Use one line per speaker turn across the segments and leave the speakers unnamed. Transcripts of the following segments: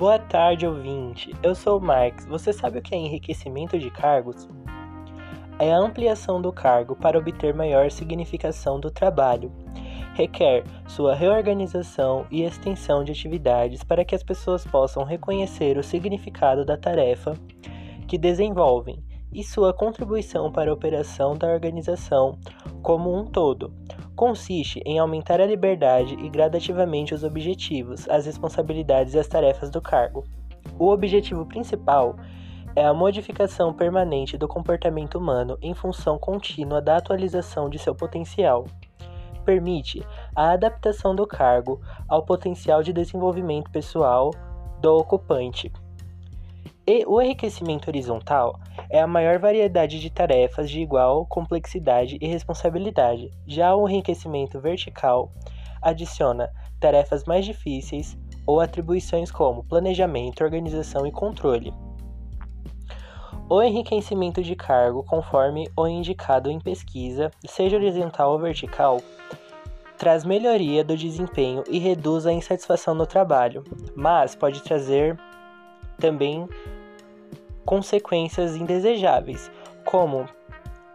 Boa tarde, ouvinte. Eu sou o Marx. Você sabe o que é enriquecimento de cargos? É a ampliação do cargo para obter maior significação do trabalho. Requer sua reorganização e extensão de atividades para que as pessoas possam reconhecer o significado da tarefa que desenvolvem e sua contribuição para a operação da organização como um todo. Consiste em aumentar a liberdade e gradativamente os objetivos, as responsabilidades e as tarefas do cargo. O objetivo principal é a modificação permanente do comportamento humano em função contínua da atualização de seu potencial. Permite a adaptação do cargo ao potencial de desenvolvimento pessoal do ocupante. E o enriquecimento horizontal é a maior variedade de tarefas de igual complexidade e responsabilidade. Já o enriquecimento vertical adiciona tarefas mais difíceis ou atribuições como planejamento, organização e controle. O enriquecimento de cargo, conforme o indicado em pesquisa, seja horizontal ou vertical, traz melhoria do desempenho e reduz a insatisfação no trabalho, mas pode trazer também consequências indesejáveis, como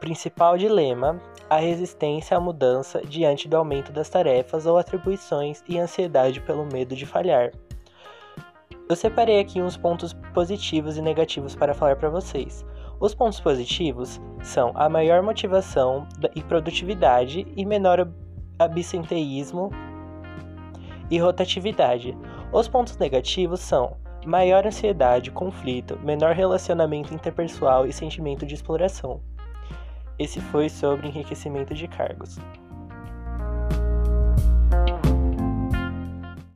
principal dilema a resistência à mudança diante do aumento das tarefas ou atribuições e ansiedade pelo medo de falhar. Eu separei aqui uns pontos positivos e negativos para falar para vocês. Os pontos positivos são a maior motivação e produtividade e menor absenteísmo e rotatividade. Os pontos negativos são maior ansiedade, conflito, menor relacionamento interpessoal e sentimento de exploração. Esse foi sobre enriquecimento de cargos.